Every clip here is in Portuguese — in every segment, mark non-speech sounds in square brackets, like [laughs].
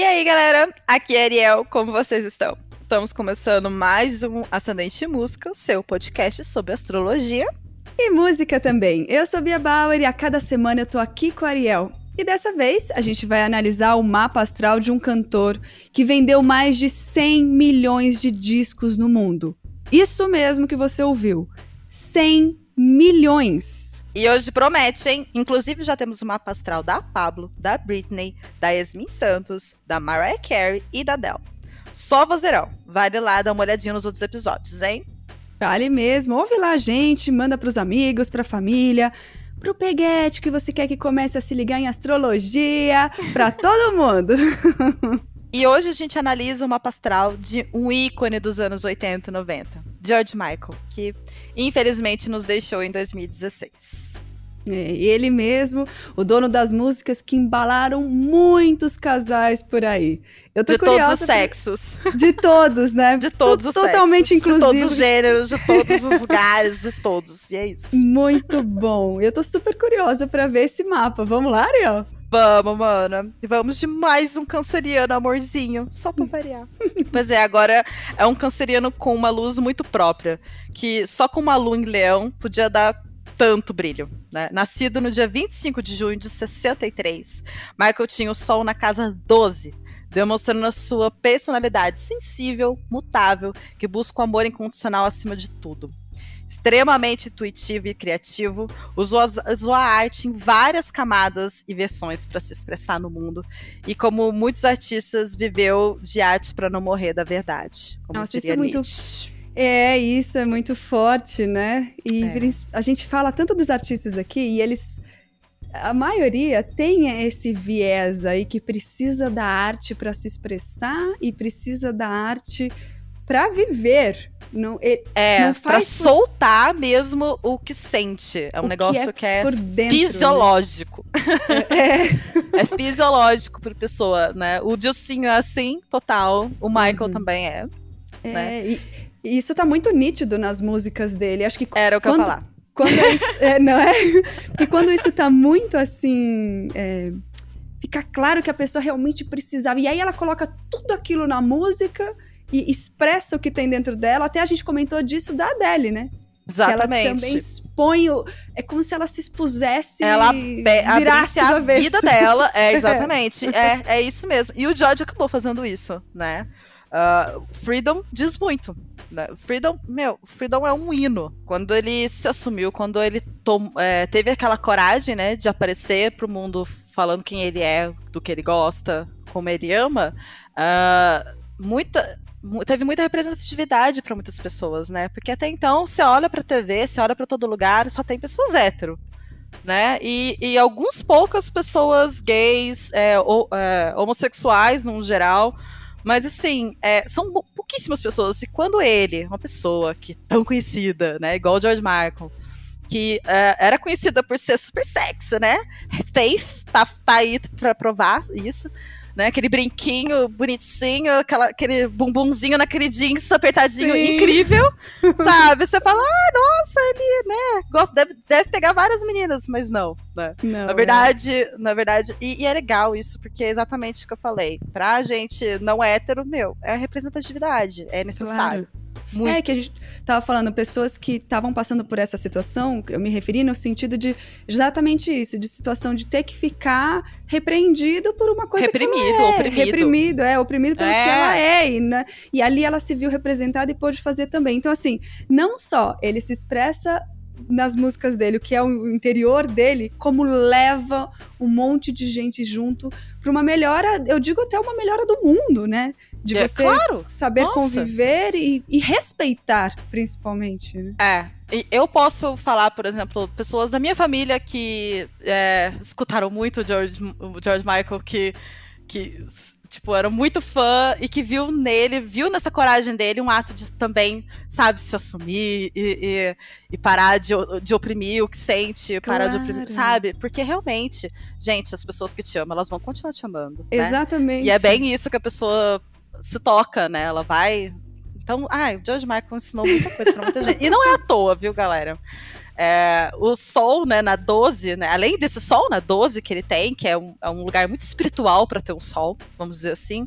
E aí, galera? Aqui é Ariel, como vocês estão? Estamos começando mais um Ascendente Música, seu podcast sobre astrologia. E música também. Eu sou Bia Bauer e a cada semana eu tô aqui com a Ariel. E dessa vez a gente vai analisar o mapa astral de um cantor que vendeu mais de 100 milhões de discos no mundo. Isso mesmo que você ouviu. 100 milhões. E hoje promete, hein? Inclusive já temos o mapa astral da Pablo, da Britney, da Yasmin Santos, da Mariah Carey e da Adele. Só vozeirão. Vale lá dar uma olhadinha nos outros episódios, hein? Vale mesmo. Ouve lá a gente, manda pros amigos, pra família, pro peguete que você quer que comece a se ligar em astrologia, pra todo mundo. [laughs] e hoje a gente analisa o mapa astral de um ícone dos anos 80 e 90, George Michael, que infelizmente nos deixou em 2016. É, ele mesmo, o dono das músicas que embalaram muitos casais por aí. Eu tô de todos os sexos. De todos, né? [laughs] De todos os Totalmente sexos, inclusivo. De todos os gêneros, de todos os [laughs] lugares, de todos. E é isso. Muito bom. Eu tô super curiosa para ver esse mapa. Vamos lá, Ariel? Vamos, mana. Vamos de mais um canceriano amorzinho, só pra variar. [laughs] pois é, agora é um canceriano com uma luz muito própria, que só com uma lua em leão podia dar tanto brilho. Né? Nascido no dia 25 de junho de 63, Michael tinha o Sol na casa 12, demonstrando a sua personalidade sensível, mutável, que busca o amor incondicional acima de tudo. Extremamente intuitivo e criativo, usou, usou a arte em várias camadas e versões para se expressar no mundo. E como muitos artistas, viveu de arte para não morrer da verdade. Nossa, isso é muito é, isso é muito forte, né? E é. a gente fala tanto dos artistas aqui e eles. A maioria tem esse viés aí que precisa da arte para se expressar e precisa da arte para viver. Não, ele, é, não pra por... soltar mesmo o que sente. É um o negócio que é, que é dentro, fisiológico. Né? É. é [laughs] fisiológico pra pessoa, né? O Dilcinho é assim, total. O Michael uhum. também é. É, né? e, e isso tá muito nítido nas músicas dele. Acho que Era o que quando, eu ia falar. Quando é isso, é, não é? [laughs] Porque quando isso tá muito assim. É, fica claro que a pessoa realmente precisava. E aí ela coloca tudo aquilo na música e expressa o que tem dentro dela. Até a gente comentou disso da Adele, né? Exatamente. Que ela também expõe. O, é como se ela se expusesse. Ela virasse a vida dela. É, [laughs] exatamente. é, é isso mesmo. E o George acabou fazendo isso, né? Uh, Freedom diz muito. Né? Freedom, meu, Freedom é um hino. Quando ele se assumiu, quando ele tom, é, teve aquela coragem, né, de aparecer pro mundo falando quem ele é, do que ele gosta, como ele ama, uh, muita, teve muita representatividade para muitas pessoas, né? Porque até então, você olha pra TV, você olha para todo lugar, só tem pessoas hétero. Né? E, e algumas poucas pessoas gays, é, ou, é, homossexuais, no geral, mas assim, é, são pouquíssimas pessoas. E quando ele, uma pessoa que tão conhecida, né? Igual o George Michael, que uh, era conhecida por ser super sexy, né? Faith tá, tá aí pra provar isso né? Aquele brinquinho bonitinho, aquela, aquele bumbumzinho naquele jeans apertadinho Sim. incrível, [laughs] sabe? Você fala, ah, nossa, ele, né? Gosta, deve, deve pegar várias meninas, mas não, né? Não, na verdade, é. na verdade, e, e, é legal isso, porque é exatamente o que eu falei. Pra gente não hétero, meu, é a representatividade, é necessário. Claro. Muito. É que a gente tava falando, pessoas que estavam passando por essa situação, eu me referi no sentido de exatamente isso, de situação de ter que ficar repreendido por uma coisa reprimido, que ela é. oprimido. Reprimido, é, oprimido pelo é. que ela é. E, né, e ali ela se viu representada e pôde fazer também. Então, assim, não só ele se expressa nas músicas dele, o que é o interior dele, como leva um monte de gente junto para uma melhora, eu digo até uma melhora do mundo, né? De é, você claro. saber Nossa. conviver e, e, respeitar, principalmente. Né? É. Eu posso falar, por exemplo, pessoas da minha família que é, escutaram muito o George, o George Michael, que, que tipo, era muito fã e que viu nele, viu nessa coragem dele um ato de também, sabe, se assumir e, e, e parar de, de oprimir o que sente, parar claro. de oprimir, sabe? Porque realmente, gente, as pessoas que te amam, elas vão continuar te amando. Né? Exatamente. E é bem isso que a pessoa se toca, né? Ela vai. Então, ai, o George Michael ensinou muita coisa pra muita gente. E não é à toa, viu, galera? É, o Sol, né, na 12, né, além desse Sol na 12 que ele tem, que é um, é um lugar muito espiritual para ter um Sol, vamos dizer assim,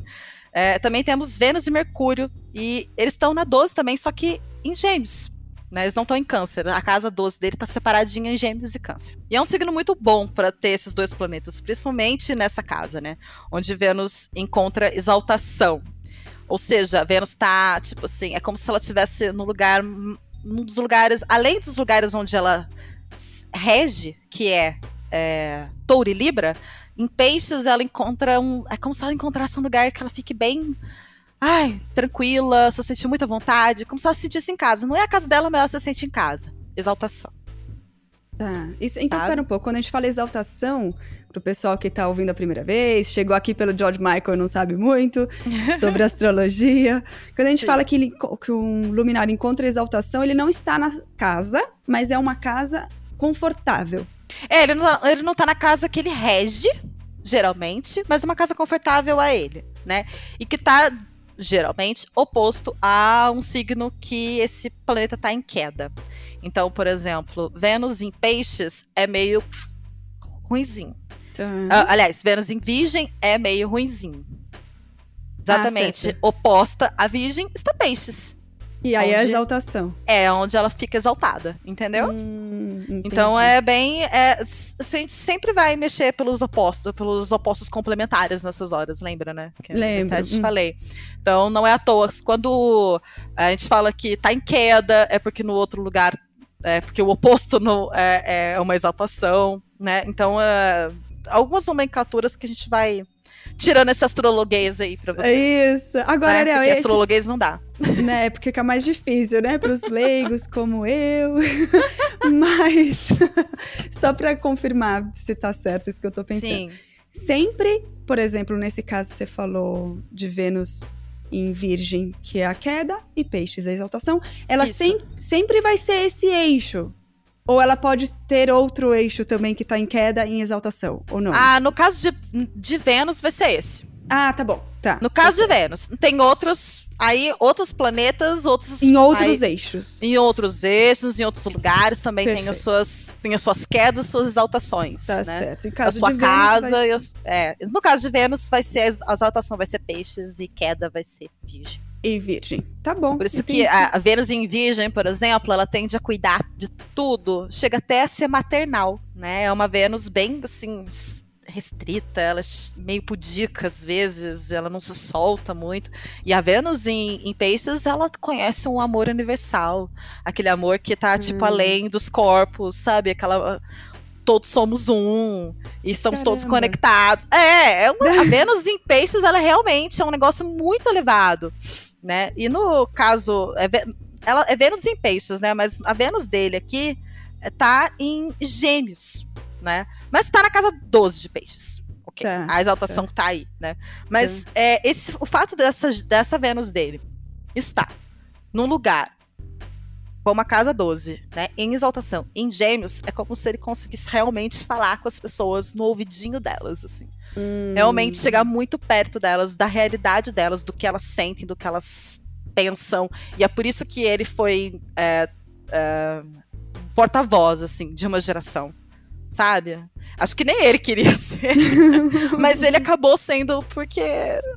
é, também temos Vênus e Mercúrio, e eles estão na 12 também, só que em Gêmeos. Né, eles não estão em câncer. A casa 12 dele está separadinha em gêmeos e câncer. E é um signo muito bom para ter esses dois planetas, principalmente nessa casa, né? Onde Vênus encontra exaltação. Ou seja, Vênus está, tipo assim, é como se ela estivesse no lugar. Num dos lugares. Além dos lugares onde ela rege, que é, é Touro e Libra, em Peixes ela encontra um. É como se ela encontrasse um lugar que ela fique bem ai, tranquila, se sentir muita vontade, como se ela se sentisse em casa. Não é a casa dela, mas ela se sente em casa. Exaltação. Tá. Isso, então, Sabe? pera um pouco. Quando a gente fala exaltação, pro pessoal que tá ouvindo a primeira vez, chegou aqui pelo George Michael e não sabe muito [laughs] sobre astrologia. Quando a gente Sim. fala que, ele, que um luminário encontra exaltação, ele não está na casa, mas é uma casa confortável. É, ele não, ele não tá na casa que ele rege, geralmente, mas é uma casa confortável a ele, né? E que tá geralmente oposto a um signo que esse planeta está em queda. Então, por exemplo, Vênus em Peixes é meio ruinzinho. Uhum. Uh, aliás, Vênus em Virgem é meio ruinzinho. Exatamente ah, oposta a Virgem está Peixes. E aí é a exaltação. É, onde ela fica exaltada, entendeu? Hum, então é bem. É, a gente sempre vai mexer pelos opostos, pelos opostos complementares nessas horas, lembra, né? Que Lembro. Até te hum. falei. Então não é à toa. Quando a gente fala que tá em queda, é porque no outro lugar. É porque o oposto no, é, é uma exaltação, né? Então, é, algumas nomenclaturas que a gente vai tirando esse astrologuês aí pra vocês. Isso. Agora, né? Ariel, Porque esses... não dá. Né, porque fica mais difícil, né? Para os leigos como eu. [laughs] Mas, [laughs] só para confirmar se tá certo isso que eu tô pensando. Sim. Sempre, por exemplo, nesse caso você falou de Vênus em Virgem, que é a queda, e Peixes, a exaltação, ela sem, sempre vai ser esse eixo. Ou ela pode ter outro eixo também que tá em queda em exaltação, ou não? Ah, no caso de, de Vênus vai ser esse. Ah, tá bom. Tá. No caso tá de Vênus, tem outros. Aí, outros planetas, outros. Em outros aí, eixos. Em outros eixos, em outros lugares também tem as, suas, tem as suas quedas, suas exaltações. Tá né? certo. Em caso a sua de casa. Vênus, é, no caso de Vênus, vai ser a exaltação vai ser peixes e queda vai ser virgem e virgem. Tá bom. Por isso entendi. que a, Vênus em virgem, por exemplo, ela tende a cuidar de tudo, chega até a ser maternal, né? É uma Vênus bem assim restrita, ela é meio pudica às vezes, ela não se solta muito. E a Vênus em, em Peixes, ela conhece um amor universal, aquele amor que tá tipo hum. além dos corpos, sabe? Aquela todos somos um e estamos Caramba. todos conectados. É, é uma, a Vênus em Peixes, ela realmente é um negócio muito elevado né? E no caso, é, ela é Vênus em peixes, né? Mas a Vênus dele aqui é, tá em gêmeos, né? Mas tá na casa 12 de peixes. Ok. Tá, a exaltação tá. tá aí, né? Mas tá. é, esse, o fato dessa, dessa Vênus dele estar num lugar como a casa 12, né? Em exaltação, em gêmeos, é como se ele conseguisse realmente falar com as pessoas no ouvidinho delas, assim. Hum. Realmente chegar muito perto delas, da realidade delas, do que elas sentem, do que elas pensam. E é por isso que ele foi é, é, porta-voz, assim, de uma geração. Sabe? Acho que nem ele queria [laughs] ser. [laughs] mas ele acabou sendo porque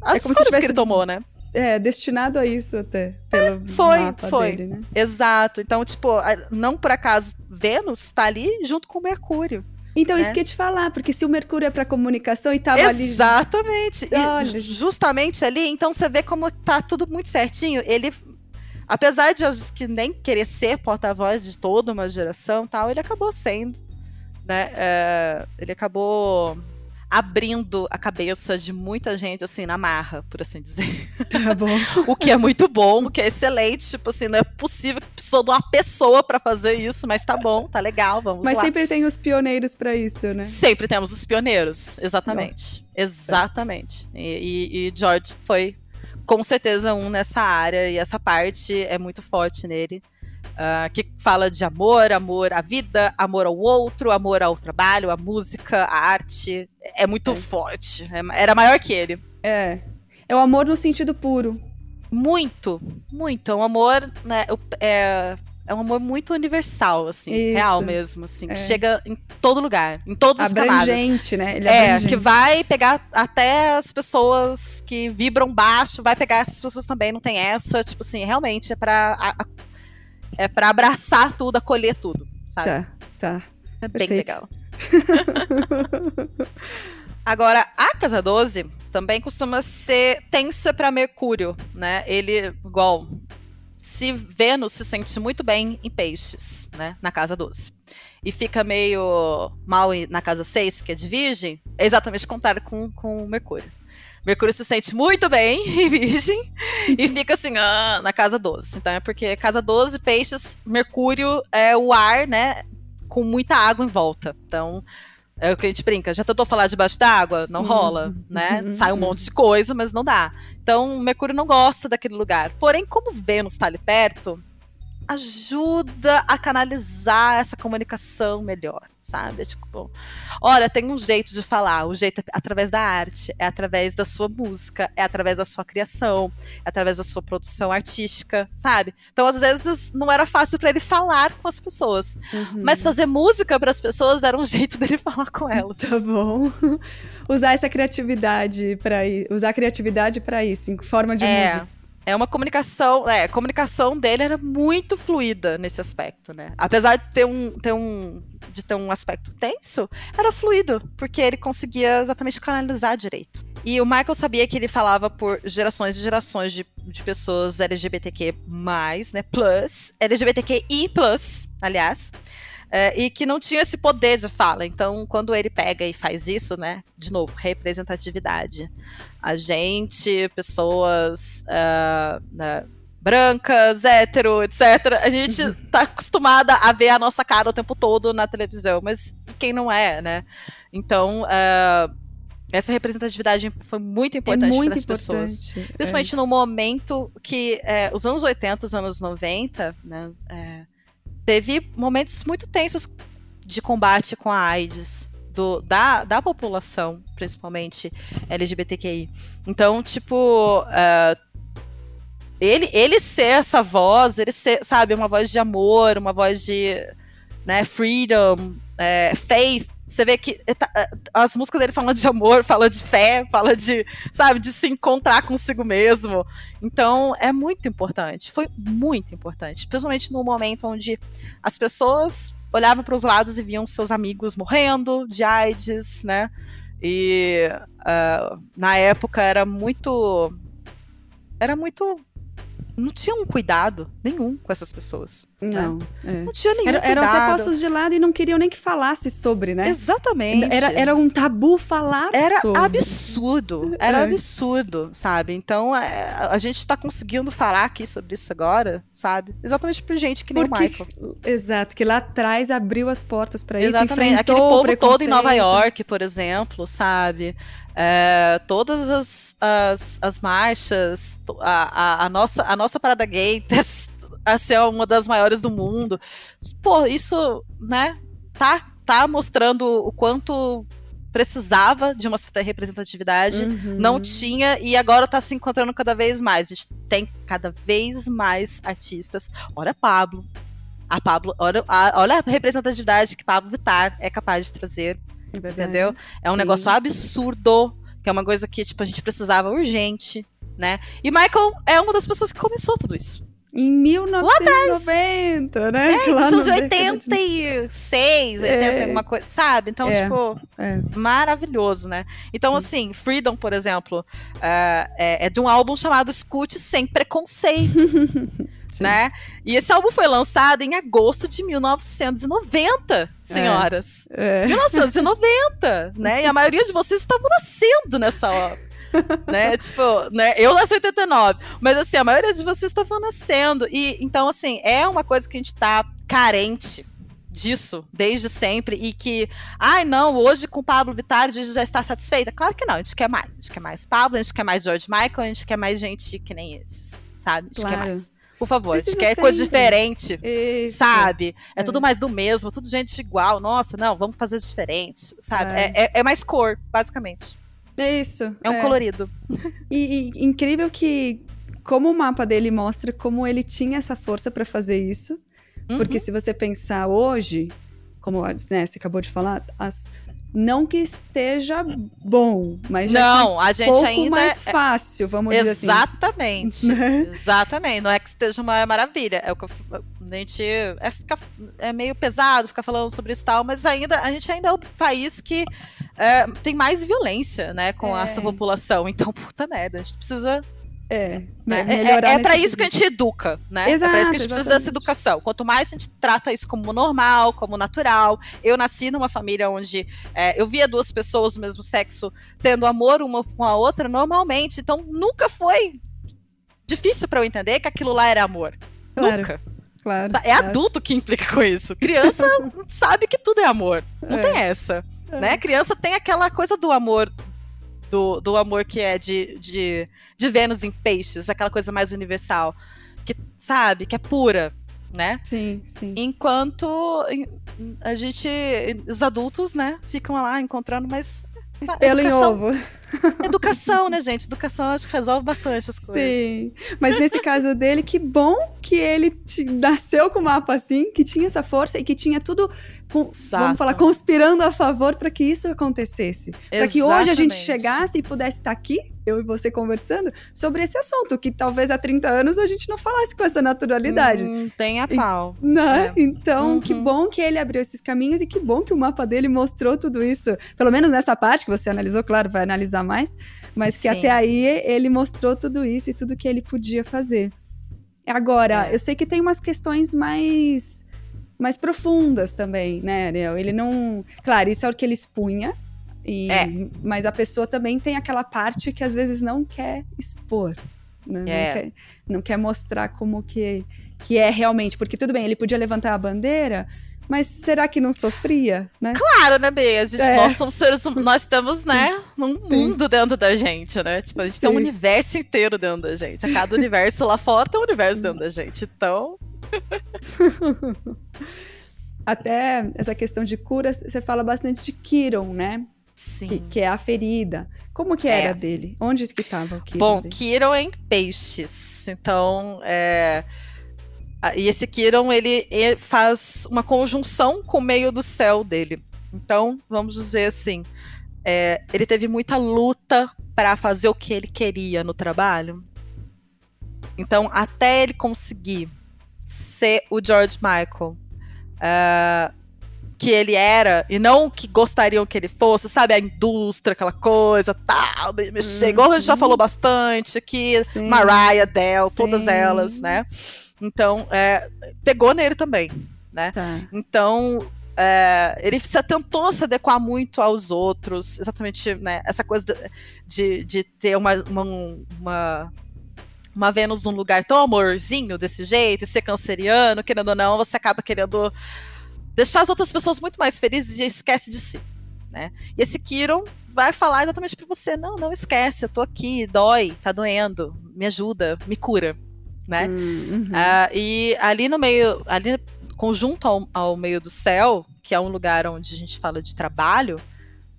as é coisas que ele tomou, né? É, destinado a isso até. Pelo é, foi, foi. Dele, né? Exato. Então, tipo, não por acaso, Vênus tá ali junto com Mercúrio. Então, né? isso que eu ia te falar, porque se o Mercúrio é para comunicação e tava Exatamente. ali. Exatamente. Justamente ali, então você vê como tá tudo muito certinho. Ele, apesar de que nem querer ser porta-voz de toda uma geração tal, ele acabou sendo. Né? É, ele acabou abrindo a cabeça de muita gente, assim, na marra, por assim dizer. Tá bom. [laughs] o que é muito bom, o que é excelente. Tipo assim, não é possível que precisou de uma pessoa para fazer isso, mas tá bom, tá legal, vamos mas lá. Mas sempre tem os pioneiros para isso, né? Sempre temos os pioneiros, exatamente. Bom. Exatamente. E, e, e George foi com certeza um nessa área, e essa parte é muito forte nele. Uh, que fala de amor, amor à vida, amor ao outro, amor ao trabalho, à música, à arte. É muito é. forte. É, era maior que ele. É. É o amor no sentido puro. Muito, muito. É um amor, né? É, é um amor muito universal, assim, Isso. real mesmo, assim, é. que chega em todo lugar, em todas as abrangente, camadas. né? Ele é, abrangente. que vai pegar até as pessoas que vibram baixo, vai pegar essas pessoas também, não tem essa, tipo assim, realmente é para é para abraçar tudo, acolher tudo, sabe? Tá, tá. É bem legal. [laughs] Agora, a casa 12 também costuma ser tensa para Mercúrio, né? Ele, igual, se Vênus se sente muito bem em peixes, né? Na casa 12. E fica meio mal na casa 6, que é de Virgem, é exatamente o contrário com, com Mercúrio. Mercúrio se sente muito bem [laughs] em Virgem e fica assim, ah, na casa 12. Então é porque casa 12, peixes, Mercúrio é o ar, né? Com muita água em volta. Então, é o que a gente brinca. Já tentou falar debaixo d'água? Não uhum. rola, né? Uhum. Sai um monte de coisa, mas não dá. Então, Mercúrio não gosta daquele lugar. Porém, como Vênus está ali perto, ajuda a canalizar essa comunicação melhor, sabe? É tipo, olha, tem um jeito de falar, o jeito é através da arte, é através da sua música, é através da sua criação, é através da sua produção artística, sabe? Então, às vezes, não era fácil para ele falar com as pessoas, uhum. mas fazer música para as pessoas era um [laughs] jeito dele falar com elas. Tá bom. [laughs] Usar essa criatividade para usar a criatividade para isso, em forma de é. música. É uma comunicação, é, a comunicação dele era muito fluida nesse aspecto, né? Apesar de ter um, ter um, de ter um aspecto tenso, era fluido, porque ele conseguia exatamente canalizar direito. E o Michael sabia que ele falava por gerações e gerações de, de pessoas LGBTQ+, né, plus, LGBTQI+, aliás, é, e que não tinha esse poder de fala. Então, quando ele pega e faz isso, né? De novo, representatividade. A gente, pessoas uh, uh, brancas, hétero, etc. A gente uhum. tá acostumada a ver a nossa cara o tempo todo na televisão, mas quem não é, né? Então, uh, essa representatividade foi muito importante é para as pessoas. Principalmente é. no momento que é, os anos 80, os anos 90, né? Teve momentos muito tensos de combate com a AIDS. Do, da, da população, principalmente LGBTQI. Então, tipo, uh, ele, ele ser essa voz, ele ser, sabe, uma voz de amor, uma voz de né, freedom, é, faith, você vê que tá, as músicas dele falam de amor, [laughs] fala de fé, fala de, sabe, de se encontrar consigo mesmo. Então, é muito importante. Foi muito importante. Principalmente no momento onde as pessoas olhavam para os lados e viam seus amigos morrendo de AIDS, né? E uh, na época era muito. Era muito não tinha um cuidado nenhum com essas pessoas. Né? Não. Né? É. Não tinha nenhum era, cuidado. Eram até postos de lado e não queriam nem que falasse sobre, né? Exatamente. Era, era um tabu falar era sobre. Era absurdo. Era é. absurdo, sabe? Então, é, a gente está conseguindo falar aqui sobre isso agora, sabe? Exatamente por gente que nem Porque, o Michael. Exato, que lá atrás abriu as portas para isso, enfrentou Aquele povo todo em Nova York, por exemplo, sabe? É, todas as, as, as marchas, a, a, a, nossa, a nossa parada gay [laughs] a ser uma das maiores do mundo. Pô, isso, né, tá, tá mostrando o quanto precisava de uma certa representatividade, uhum. não tinha, e agora tá se encontrando cada vez mais. A gente tem cada vez mais artistas. Olha Pablo. A Pablo, olha, olha a representatividade que Pablo Vittar é capaz de trazer é entendeu? É um Sim. negócio absurdo, que é uma coisa que tipo, a gente precisava urgente, né? E Michael é uma das pessoas que começou tudo isso. Em 1990, né? É, Lá nos 86, 80, é. alguma coisa, sabe? Então, é. tipo, é. maravilhoso, né? Então, assim, Freedom, por exemplo, uh, é, é de um álbum chamado Escute Sem Preconceito. [laughs] né? E esse álbum foi lançado em agosto de 1990, senhoras. É. É. 1990, né? E a maioria de vocês estavam nascendo nessa hora. [laughs] né? Tipo, né? Eu nasci em 89, mas assim, a maioria de vocês estavam nascendo. E então, assim, é uma coisa que a gente tá carente disso desde sempre e que, ai não, hoje com Pablo Vittar a gente já está satisfeita. Claro que não, a gente quer mais. A gente quer mais Pablo, a gente quer mais George Michael, a gente quer mais gente que nem esses, sabe? A gente claro. quer mais. Por favor, Precisa a gente quer sempre. coisa diferente, Isso. sabe? É, é, tudo mais do mesmo, tudo gente igual. Nossa, não, vamos fazer diferente, sabe? É, é, é mais cor, basicamente. É isso. É um é. colorido. [laughs] E, e, incrível que, como o mapa dele mostra como ele tinha essa força para fazer isso, Uhum. Porque se você pensar hoje, como né, você acabou de falar, as, não que esteja bom, mas já não, a gente um pouco ainda mais é... fácil, vamos Exatamente. dizer assim. Exatamente. [laughs] Exatamente. Não é que esteja uma maravilha. É o que a gente é, é meio pesado ficar falando sobre isso e tal, mas ainda a gente ainda é o país que é, tem mais violência, né, com é. essa população. Então, puta merda, a gente precisa é, né? é, é, é para isso que a gente educa, né? Exato, é para isso que a gente precisa dessa educação. Quanto mais a gente trata isso como normal, como natural. Eu nasci numa família onde é, eu via duas pessoas do mesmo sexo tendo amor uma com a outra normalmente, então nunca foi difícil para eu entender que aquilo lá era amor. Claro. Nunca. Claro, é claro. adulto que implica com isso. Criança [laughs] sabe que tudo é amor. Não é. tem essa. Né? Criança tem aquela coisa do amor do, do amor que é de, de, de Vênus em peixes, aquela coisa mais universal, que sabe, que é pura, né? Sim, sim. Enquanto a gente, os adultos, né, ficam lá encontrando mais pelo em ovo. [laughs] Educação, né, gente? Educação acho que resolve bastante as coisas. Sim. Mas nesse caso dele, que bom que ele nasceu com o mapa assim, que tinha essa força e que tinha tudo, com, vamos falar, conspirando a favor para que isso acontecesse. Para que hoje a gente chegasse e pudesse estar tá aqui eu e você conversando sobre esse assunto, que talvez há 30 anos a gente não falasse com essa naturalidade. Hum, tem a pau. E, né? É. Então, uhum. que bom que ele abriu esses caminhos e que bom que o mapa dele mostrou tudo isso. Pelo menos nessa parte que você analisou, claro, vai analisar mais, mas que Sim. até aí ele mostrou tudo isso e tudo que ele podia fazer. Agora, é. eu sei que tem umas questões mais mais profundas também, né, Ariel? Ele não. Claro, isso é o que ele expunha, e, é. Mas a pessoa também tem aquela parte que às vezes não quer expor. Né? É. Não, quer, não quer mostrar como que, que é realmente. Porque tudo bem, ele podia levantar a bandeira, mas será que não sofria, né? Claro, né, Bê? Gente, é. Nós somos seres nós temos, Sim. né, um Sim. mundo dentro da gente, né? Tipo, a gente Sim. tem um universo inteiro dentro da gente. A cada [laughs] universo lá fora tem um universo dentro da gente. Então. [laughs] Até essa questão de cura, você fala bastante de Kiron, né? Sim. Que, que, é a ferida. Como que era é. dele? Onde que estava o Kiron? Bom, dele? Kiron é em peixes. Então, é... E esse Kiron, ele, ele faz uma conjunção com o meio do céu dele. Então, vamos dizer assim, é... ele teve muita luta para fazer o que ele queria no trabalho. Então, até ele conseguir ser o George Michael, uh, que ele era e não que gostariam que ele fosse, sabe? A indústria, aquela coisa, tal, mexer. Uhum. Igual a gente já falou bastante, que Sim. Mariah, Sim. todas elas, né? Então, é, pegou nele também, né? Tá. Então, é, ele se tentou se adequar muito aos outros, exatamente, né? Essa coisa de, de ter uma, uma, uma uma Vênus num lugar tão amorzinho desse jeito, e ser canceriano, querendo ou não, você acaba querendo deixar as outras pessoas muito mais felizes e esquece de si. Né? E esse Kiron vai falar exatamente para você: não, não esquece, eu tô aqui, dói, tá doendo, me ajuda, me cura. Né? Hum, uhum. Uh, e ali no meio, ali conjunto ao, ao, meio do céu, que é um lugar onde a gente fala de trabalho,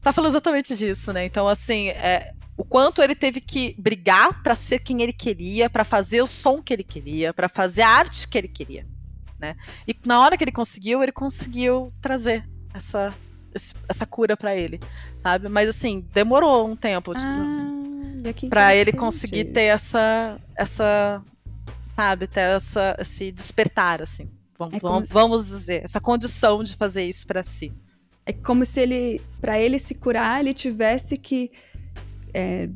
tá falando exatamente disso, né? Então, assim, é, o quanto ele teve que brigar para ser quem ele queria, para fazer o som que ele queria, para fazer a arte que ele queria né? E na hora que ele conseguiu, ele conseguiu trazer essa, essa cura para ele, sabe? Mas assim, demorou um tempo ah, para ele conseguir ter essa essa sabe, ter essa esse despertar assim. Vamos, é vamos, se... vamos dizer, essa condição de fazer isso para si. É como se ele, para ele se curar, ele tivesse que é,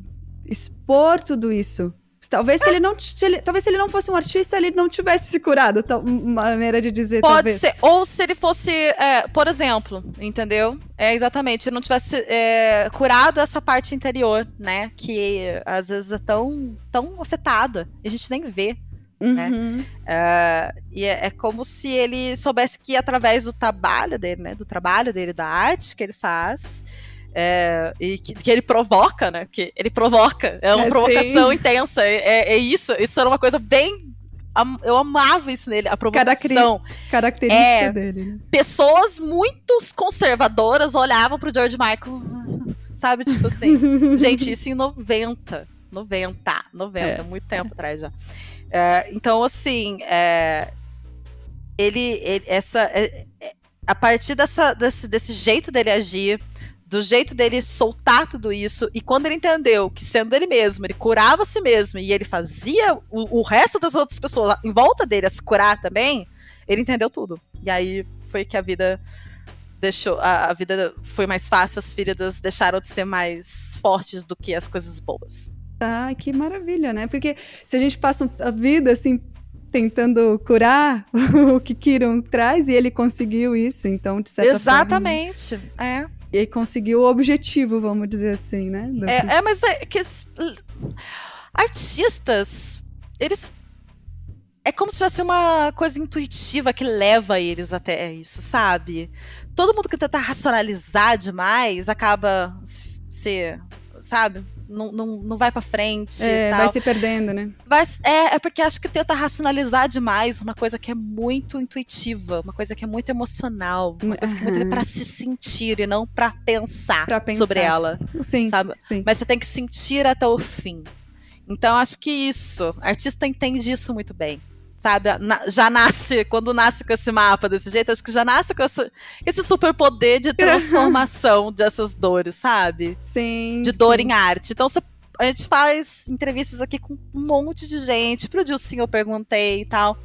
expor tudo isso Talvez se ele não se ele, talvez se ele não fosse um artista, ele não tivesse se curado, tal, maneira de dizer. Pode talvez. ser. Ou se ele fosse, é, por exemplo, entendeu? É exatamente, ele não tivesse é, curado essa parte interior, né? Que às vezes é tão, tão afetada. E a gente nem vê. Né? Uhum. Né? Uh, e é, é, como se ele soubesse que através do trabalho dele, né? Do trabalho dele, da arte que ele faz, é, e que, que, ele provoca, né? Que ele provoca, é uma é, provocação sim. intensa. É, é, é, isso, isso era uma coisa bem. Eu amava isso nele, a provocação. Característica é, dele. Pessoas muito conservadoras olhavam pro George Michael, sabe? Tipo assim, [laughs] gente, isso em 90. 90, 90, muito tempo atrás já. É, então, assim, ele, ele essa é, é, a partir dessa, desse, desse jeito dele agir, do jeito dele soltar tudo isso, e quando ele entendeu que sendo ele mesmo, ele curava a si mesmo e ele fazia o, o resto das outras pessoas em volta dele a se curar também, ele entendeu tudo. E aí foi que a vida deixou a, a, vida foi mais fácil, as feridas deixaram de ser mais fortes do que as coisas boas. Ah, que maravilha, né? Porque se a gente passa a vida assim tentando curar [laughs] o que Kiron traz e ele conseguiu isso, então de certa Exatamente, forma, é. E conseguiu o objetivo, vamos dizer assim, né? É, é, mas é que artistas, eles é como se fosse uma coisa intuitiva que leva eles até isso, sabe? Todo mundo que tenta racionalizar demais acaba se, sabe? Não, não, não vai para frente. É, vai se perdendo, né? Vai, é, é porque acho que tenta racionalizar demais uma coisa que é muito intuitiva, uma coisa que é muito emocional, uma coisa que é muito [laughs] é para se sentir e não para pensar, pra pensar sobre ela. Sim, sabe? Sim. Mas você tem que sentir até o fim. Então acho que isso, artista entende isso muito bem sabe? Já nasce, quando nasce com esse mapa desse jeito, acho que já nasce com esse, esse superpoder de [laughs] transformação dessas dores, sabe? Sim. De dor sim. em arte. Então você a gente faz entrevistas aqui com um monte de gente. Pro Dilcinho eu perguntei e tal.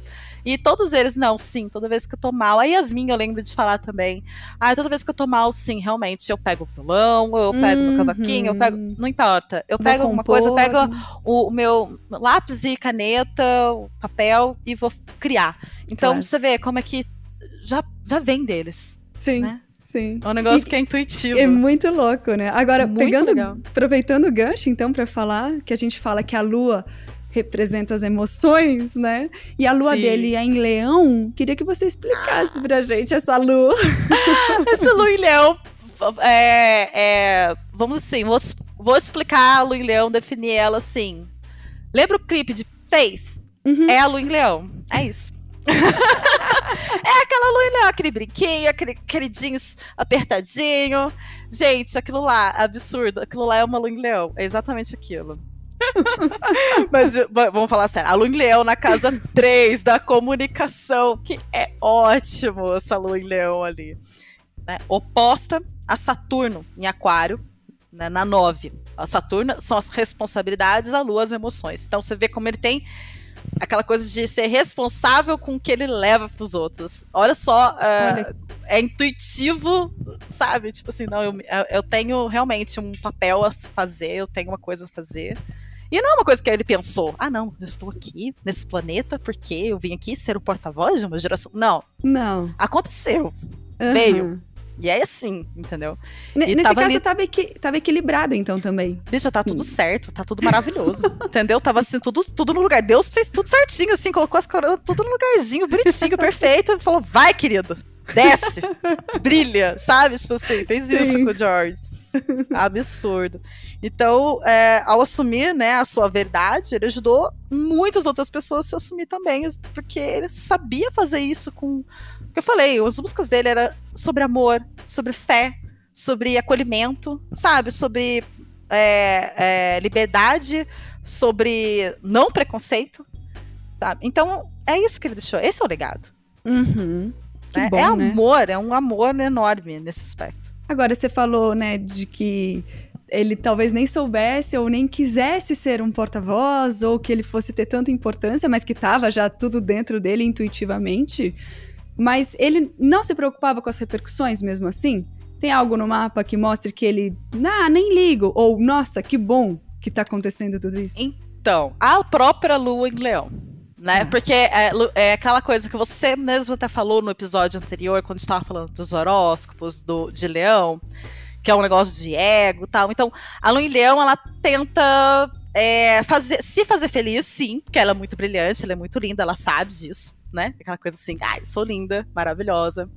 E todos eles, não, sim, toda vez que eu tô mal. A Yasmin eu lembro de falar também. Ah, toda vez que eu tô mal, sim, realmente. Eu pego o violão, eu pego uhum. o cavaquinho, eu pego. Não importa. Eu pego alguma coisa, eu pego o, o, meu lápis e caneta, papel e vou criar. Então claro. você vê como é que já, já vem deles. Sim. Né? Sim. É um negócio e, que é intuitivo. É muito louco, né? Agora, muito pegando, legal. aproveitando o gancho, então, para falar, que a gente fala que a lua representa as emoções, né? E a lua Sim. dele é em leão. Queria que você explicasse pra gente essa lua. [laughs] essa lua em leão é, é, vamos assim, vou, vou explicar a lua em leão, definir ela assim. Lembra o clipe de Faith? Uhum. É a lua em leão. É isso. [laughs] é aquela lua em leão, aquele brinquinho, aquele, aquele jeans apertadinho. Gente, aquilo lá, absurdo. Aquilo lá é uma lua em leão. É exatamente aquilo. [laughs] Mas vamos falar sério. A Lua em Leão na casa 3 da comunicação, que é ótimo essa Lua em Leão ali. Né? Oposta a Saturno em Aquário, né? na 9. A Saturno são as responsabilidades, a Lua as emoções. Então você vê como ele tem aquela coisa de ser responsável com o que ele leva para os outros. Olha só, uh, é intuitivo, sabe? Tipo assim, não, eu, eu tenho realmente um papel a fazer, eu tenho uma coisa a fazer. E não é uma coisa que ele pensou, ah, não, eu estou aqui nesse planeta porque eu vim aqui ser o porta-voz de uma geração. Não. Não. Aconteceu. Uhum. Veio. E é assim, entendeu? N e nesse tava caso, ali... tava, equi equilibrado, então, também. Bicho, tá tudo hum. certo, tá tudo [laughs] maravilhoso. entendeu? Tava assim, tudo, tudo no lugar. Deus fez tudo certinho, assim, colocou as coroas tudo no lugarzinho, bonitinho, [laughs] perfeito. E falou, vai, querido, desce, brilha, sabe? Tipo assim, fez Sim. isso com o George. [laughs] Absurdo. Então, é, ao assumir né, a sua verdade, ele ajudou muitas outras pessoas a se assumir também, porque ele sabia fazer isso com. O que eu falei, as músicas dele eram sobre amor, sobre fé, sobre acolhimento, sabe? Sobre é, é, liberdade, sobre não preconceito, sabe? Então, é isso que ele deixou. Esse é o legado. Uhum. Né? Bom, é né? amor, é um amor enorme nesse aspecto. Agora, você falou, né, de que ele talvez nem soubesse ou nem quisesse ser um porta-voz, ou que ele fosse ter tanta importância, mas que estava já tudo dentro dele intuitivamente. Mas ele não se preocupava com as repercussões mesmo assim? Tem algo no mapa que mostre que ele, ah, nem ligo, ou nossa, que bom que está acontecendo tudo isso? Então, a própria Lua em Leão. Né? Ah. Porque é, é, aquela coisa que você mesmo até falou no episódio anterior, quando estava falando dos horóscopos do, de Leão, que é um negócio de ego e tal. Então, a Lua em Leão, ela tenta é, fazer, se fazer feliz, sim, porque ela é muito brilhante, ela é muito linda, ela sabe disso, né? Aquela coisa assim, ai, sou linda, maravilhosa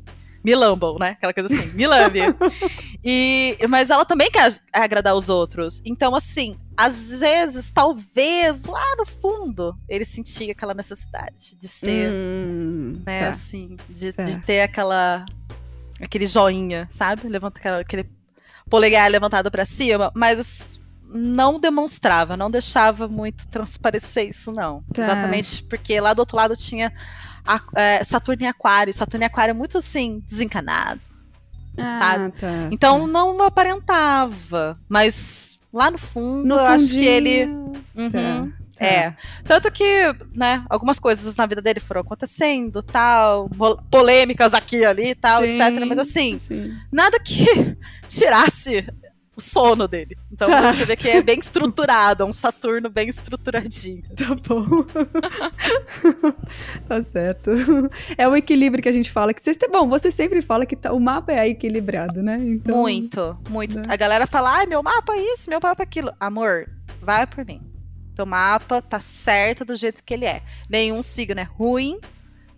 me lambam, né? Aquela coisa assim, me lambe. [laughs] e, mas ela também quer agradar os outros. Então, assim, às vezes, talvez, lá no fundo, ele sentia aquela necessidade de ser, hum, né, tá. assim, de, tá. de ter aquela, aquele joinha, sabe? Levanta aquela, aquele polegar levantado para cima, mas não demonstrava, não deixava muito transparecer isso, não. Tá. Exatamente porque lá do outro lado tinha a, é, Saturno e Aquário. Saturno e Aquário é muito assim, desencanado. Ah, tá, então tá. não aparentava. Mas lá no fundo, no eu acho que ele. Uhum, tá. É. Tanto que, né, algumas coisas na vida dele foram acontecendo, tal, polêmicas aqui e ali, tal, sim, etc. Mas assim, sim. nada que [laughs] tirasse o sono dele. Então tá. você vê que é bem estruturado, é um Saturno bem estruturadinho. Tá bom. [laughs] tá certo. É o equilíbrio que a gente fala. Que você, bom, você sempre fala que tá, o mapa é equilibrado, né? Então, muito, muito. Né? A galera fala, ai, meu mapa é isso, meu mapa é aquilo. Amor, vai por mim. Teu mapa tá certo do jeito que ele é. Nenhum signo é ruim.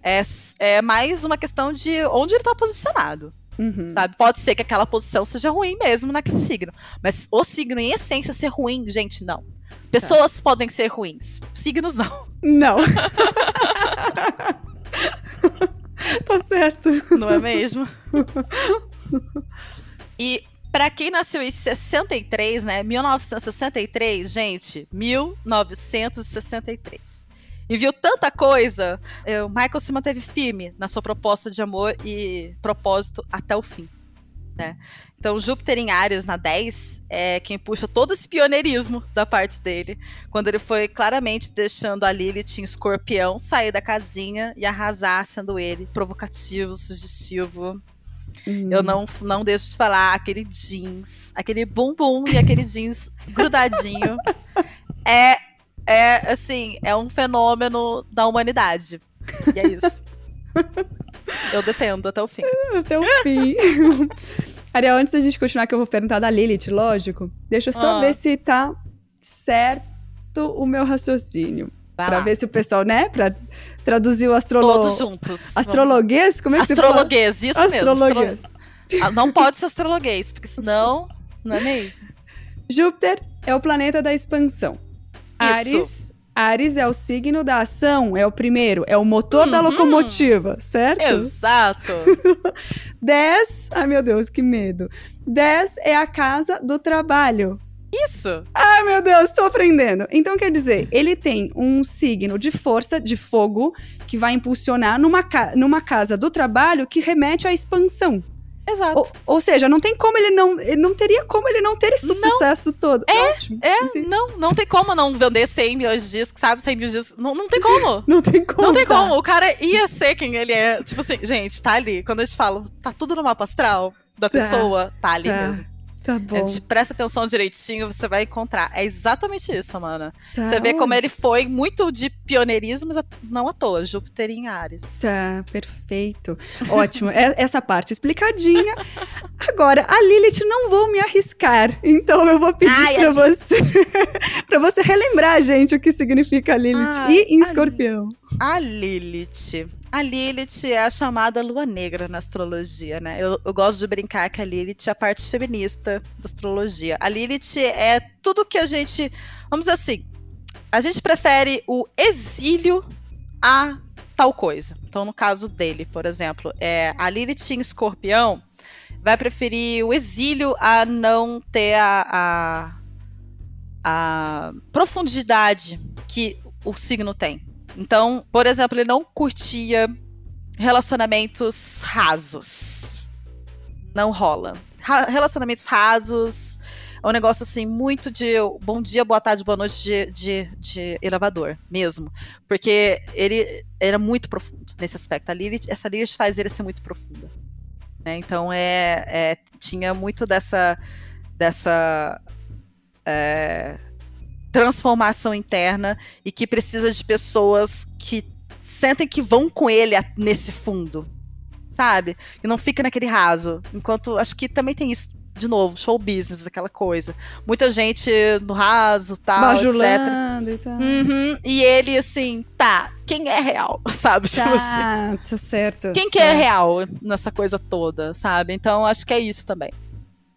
É, é mais uma questão de onde ele tá posicionado. Uhum. Sabe? Pode ser que aquela posição seja ruim mesmo naquele signo. Mas o signo, em essência, ser ruim, gente, não. Pessoas tá. podem ser ruins. Signos não. [laughs] Não. [laughs] tá certo. Não é mesmo? E para quem nasceu em 63, né? 1963, gente, 1963 e viu tanta coisa, eh, o Michael se manteve firme na sua proposta de amor e propósito até o fim. Né? Então, Júpiter em Ares na 10 é quem puxa todo esse pioneirismo da parte dele, quando ele foi claramente deixando a Lilith em escorpião sair da casinha e arrasar, sendo ele provocativo, sugestivo. Hum. Eu não, não deixo de falar aquele jeans, aquele bumbum e aquele jeans grudadinho. [laughs] é é, assim, é um fenômeno da humanidade. E é isso. eu defendo até o fim. Até o fim. [laughs] Ariel, antes da gente continuar, que eu vou perguntar da Lilith, lógico, deixa eu só ah. ver se tá certo o meu raciocínio. Vai pra lá. ver se o pessoal, né? Pra traduzir o astrolo... Todos juntos. Astrologuês? Como é que Astrologuês, isso astrologuês. mesmo. Astro... Não pode ser astrologuês, porque senão, não é mesmo? [laughs] Júpiter é o planeta da expansão. Ares. Ares é o signo da ação, é o primeiro, é o motor uhum. da locomotiva, certo? Exato. [laughs] 10, ai meu Deus, que medo. 10 é a casa do trabalho. Isso. Ai meu Deus, tô aprendendo. Então quer dizer, ele tem um signo de força, de fogo, que vai impulsionar numa, ca numa casa do trabalho que remete à expansão. Exato. Ou, ou, seja, não tem como ele não. Ele não teria como ele não ter esse não. sucesso todo. É, Ótimo. é, não, não tem como não vender 100 milhões de discos, sabe? 100 milhões de discos. Não, não tem como. [laughs] não tem como. Não tem tá. como. O cara ia ser quem ele é. Tipo assim, gente, tá ali. Quando a gente fala, tá tudo no mapa astral da tá. pessoa, tá ali tá. mesmo. Tá bom. A gente presta atenção direitinho, você vai encontrar. É exatamente isso, Amanda. Tá, você vê como ele foi muito de pioneirismo, mas não à toa, Júpiter em Ares. Tá, perfeito. Ótimo. É, essa parte explicadinha. Agora, a Lilith não vou me arriscar, então eu vou pedir pra você [laughs] para você relembrar, gente, o que significa Lilith Ai, e em escorpião. A Lilith. A Lilith é a chamada lua negra na astrologia, né? Eu, eu, gosto de brincar que a Lilith é a parte feminista da astrologia. A Lilith é tudo que a gente. Vamos dizer assim. A gente prefere o exílio a tal coisa. Então, no caso dele, por exemplo, é a Lilith em escorpião vai preferir o exílio a não ter a, a, a profundidade que o signo tem. Então, por exemplo, ele não curtia relacionamentos rasos. Não rola. Ra relacionamentos rasos é um negócio assim, muito de bom dia, boa tarde, boa noite de, de, de elevador mesmo. Porque ele era muito profundo nesse aspecto. A Lilith, essa Lilith faz ele ser muito profunda. Né? Então é, é, tinha muito dessa. dessa é, transformação interna e que precisa de pessoas que sentem que vão com ele nesse fundo, sabe? Que não fica naquele raso. Enquanto acho que também tem isso de novo, show business, aquela coisa. Muita gente no raso, tal, Bajulando etc. E, tal. Uhum, e ele, assim, tá, quem é real, [laughs] sabe? Tipo tá, tipo assim, tá certo. Quem que é. é real nessa coisa toda, sabe? Então, acho que é isso também.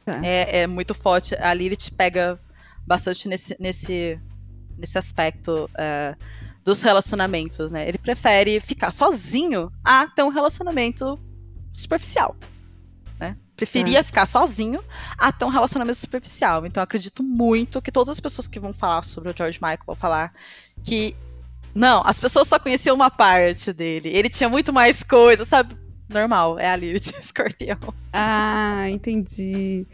Tá. É, é muito forte. A Lilith pega bastante nesse, nesse, nesse aspecto uh, dos relacionamentos, né? Ele prefere ficar sozinho a ter um relacionamento superficial, né? Preferia é. ficar sozinho até um relacionamento superficial. Então, acredito muito que todas as pessoas que vão falar sobre o George Michael vão falar que. Não, as pessoas só conheciam uma parte dele. Ele tinha muito mais coisa, sabe? Normal, é a Lilith [laughs] escorpião. Ah, entendi.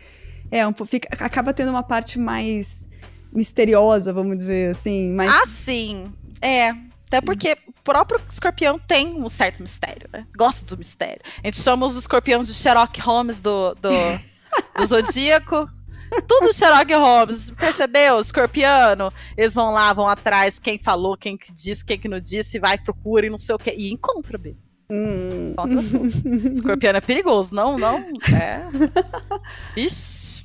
É, um, fica, acaba tendo uma parte mais misteriosa, vamos dizer assim. Mais... Ah, sim. É. Até porque o próprio escorpião tem um certo mistério, né? Gosta do mistério. A gente chama os escorpiões de Sherlock Holmes do, do, [laughs] do Zodíaco. Tudo Sherlock Holmes, percebeu? Escorpiano, eles vão lá, vão atrás, quem falou, quem que disse, quem que não disse, vai, procura e não sei o que. E encontra, B. Hum. Encontra tudo. [laughs] Escorpiano é perigoso, não, não. É. [laughs] Ixi.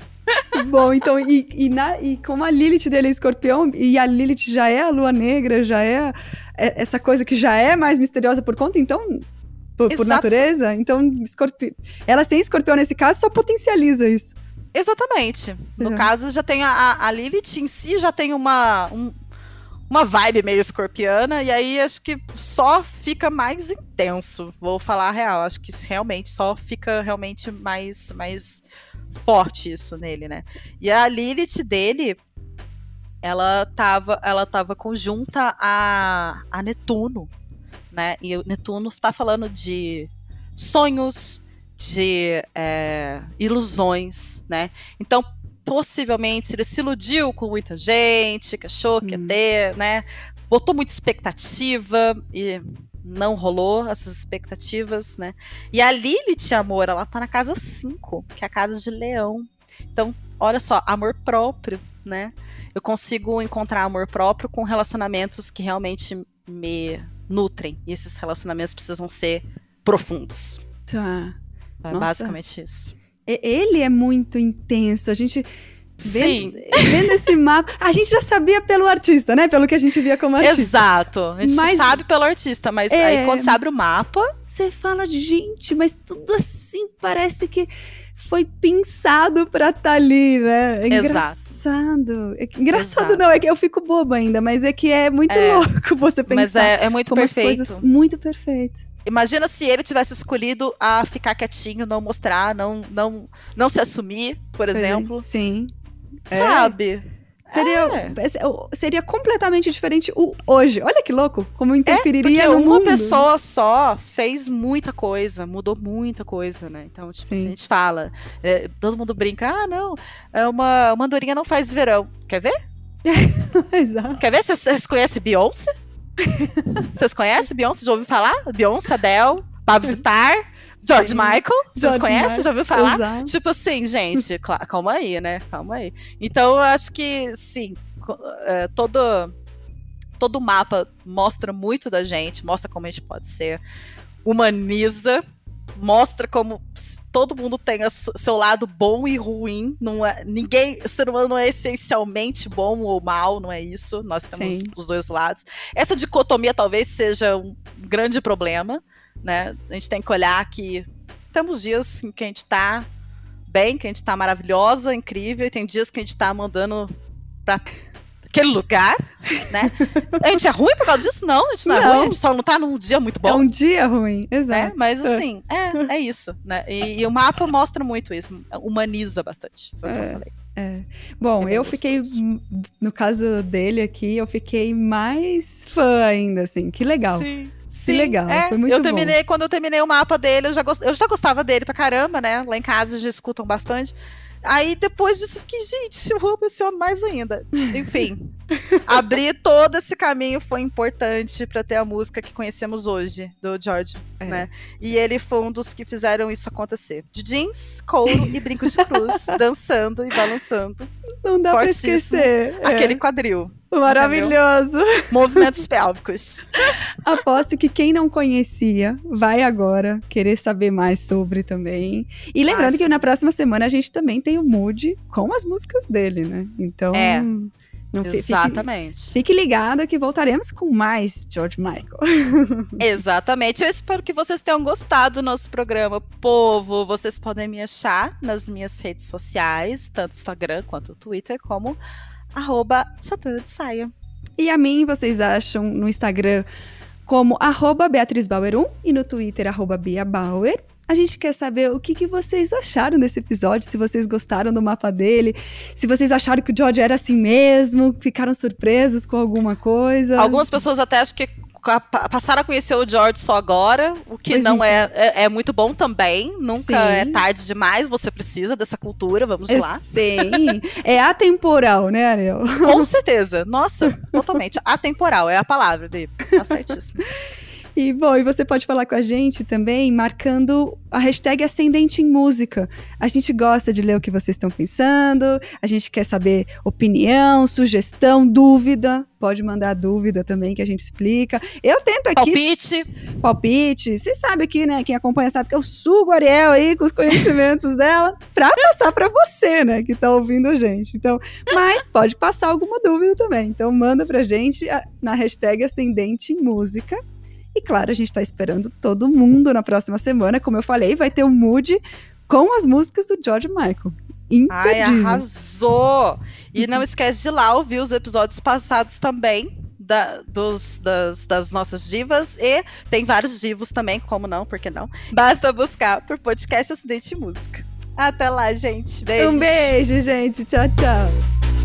Bom, então, e, e, na, e como a Lilith dele é escorpião, e a Lilith já é a lua negra, já é, é essa coisa que já é mais misteriosa por conta, então, por, por natureza, então, escorpi... ela sem escorpião nesse caso só potencializa isso. Exatamente. No é. caso, já tem a, a Lilith em si, já tem uma, um, uma vibe meio escorpiana, e aí acho que só fica mais intenso. Vou falar a real. Acho que realmente só fica realmente mais, mais forte isso nele, né? E a Lilith dele, ela tava, ela tava conjunta a, a Netuno, né? E o Netuno tá falando de sonhos, de é, ilusões, né? Então, possivelmente, ele se iludiu com muita gente, que achou que ia hum. ter, né? Botou muita expectativa e não rolou essas expectativas, né? E a Lilith, amor, ela tá na casa 5, que é a casa de leão. Então, olha só, amor próprio, né? Eu consigo encontrar amor próprio com relacionamentos que realmente me nutrem. E esses relacionamentos precisam ser profundos. Tá. É basicamente isso. Ele é muito intenso. A gente Vendo, vendo, esse mapa. A gente já sabia pelo artista, né? Pelo que a gente via como artista. Exato. A gente mas, sabe pelo artista, mas é, aí quando você abre o mapa. Você fala, gente, mas tudo assim parece que foi pensado pra estar tá ali, né? É engraçado. É engraçado Exato. não, é que eu fico boba ainda, mas é que é muito é, louco você pensar. Mas é, é muito perfeito. coisas muito perfeito. Imagina se ele tivesse escolhido a ficar quietinho, não mostrar, não, não, não se assumir, por exemplo. Sim. É. Sabe? Seria, é. seria completamente diferente o hoje. Olha que louco, como interferiria é, no uma mundo. uma pessoa só fez muita coisa, mudou muita coisa, né? Então, tipo, assim, a gente fala, é, todo mundo brinca, ah, não, é uma, uma andorinha não faz verão. Quer ver? [laughs] Exato. Quer ver? Vocês conhecem Beyoncé? [laughs] Vocês conhecem Beyoncé? Já ouviu falar? Beyoncé, Adele, Pablo [laughs] Vittar... George Sim. Michael, vocês conhecem? Já ouviu falar? Exato. Tipo assim, gente, calma aí, né? Calma aí. Então, eu acho que, sim, é, todo, todo mapa mostra muito da gente, mostra como a gente pode ser, humaniza, mostra como todo mundo tem seu lado bom e ruim. Não é, ninguém, o ser humano não é essencialmente bom ou mal, não é isso. Nós temos Sim. os dois lados. Essa dicotomia talvez seja um grande problema né? A gente tem que olhar que temos dias em que a gente tá bem, que a gente tá maravilhosa, incrível, e tem dias que a gente tá mandando pra aquele lugar, né? [laughs] A gente é ruim por causa disso? Não, a gente não, não. é ruim, a gente só não tá num dia muito bom. É um dia ruim, exato. Né? Mas assim, é, é isso, né? E, e, o mapa mostra muito isso, humaniza bastante, foi o que eu é, falei. É. Bom, é eu fiquei, no caso dele aqui, eu fiquei mais fã ainda, assim, que legal. Sim. Sim, que legal, é, foi muito eu terminei, bom. Quando eu terminei o mapa dele, eu já, gost, eu já gostava dele pra caramba, né? Lá em casa já escutam bastante. Aí depois disso eu fiquei, gente, eu amo esse homem mais ainda. Enfim, [laughs] abrir todo esse caminho foi importante para ter a música que conhecemos hoje, do George, é. né? E ele foi um dos que fizeram isso acontecer. De jeans, couro e brincos de cruz, [laughs] dançando e balançando. Não dá pra esquecer. Aquele é. quadril. Maravilhoso. Entendeu? Movimentos pélvicos. [laughs] Aposto que quem não conhecia vai agora querer saber mais sobre também. E lembrando ah, que na próxima semana a gente também tem o Mood com as músicas dele, né? Então. É. Não Exatamente. Fique, fique ligado que voltaremos com mais George Michael. [laughs] Exatamente. Eu espero que vocês tenham gostado do nosso programa. Povo, vocês podem me achar nas minhas redes sociais, tanto Instagram quanto Twitter, como arroba Saturno de Saia. E a mim, vocês acham no Instagram como arroba Beatriz Bauer 1 e no Twitter arroba Bia Bauer. A gente quer saber o que, que vocês acharam desse episódio, se vocês gostaram do mapa dele, se vocês acharam que o George era assim mesmo, ficaram surpresos com alguma coisa. Algumas pessoas até acham que passaram a conhecer o George só agora, o que pois não é, é, é, muito bom também. Nunca sim. é tarde demais, você precisa dessa cultura, vamos é, lá. Sim, é atemporal, né, Ariel? Com certeza, nossa, totalmente. Atemporal é a palavra dele, tá certíssimo. [laughs] E bom, e você pode falar com a gente também marcando a hashtag Ascendente em Música. A gente gosta de ler o que vocês estão pensando, a gente quer saber opinião, sugestão, dúvida. Pode mandar dúvida também que a gente explica. Eu tento aqui. Palpite. Palpite. Vocês sabem aqui, né? Quem acompanha sabe que eu sugo a Ariel aí com os conhecimentos [laughs] dela pra passar pra você, né? Que tá ouvindo a gente. Então, mas pode passar alguma dúvida também. Então, manda pra gente na hashtag Ascendente em Música e claro, a gente está esperando todo mundo na próxima semana. Como eu falei, vai ter o um Mood com as músicas do George Michael. Impedível. Ai, arrasou! E não esquece de lá ouvir os episódios passados também. Da, dos, das, das, nossas divas e tem vários divos também, como não, por que não? Basta buscar por podcast Acidente de Música. Até lá, gente. Beijo. Um beijo, gente. Tchau, tchau.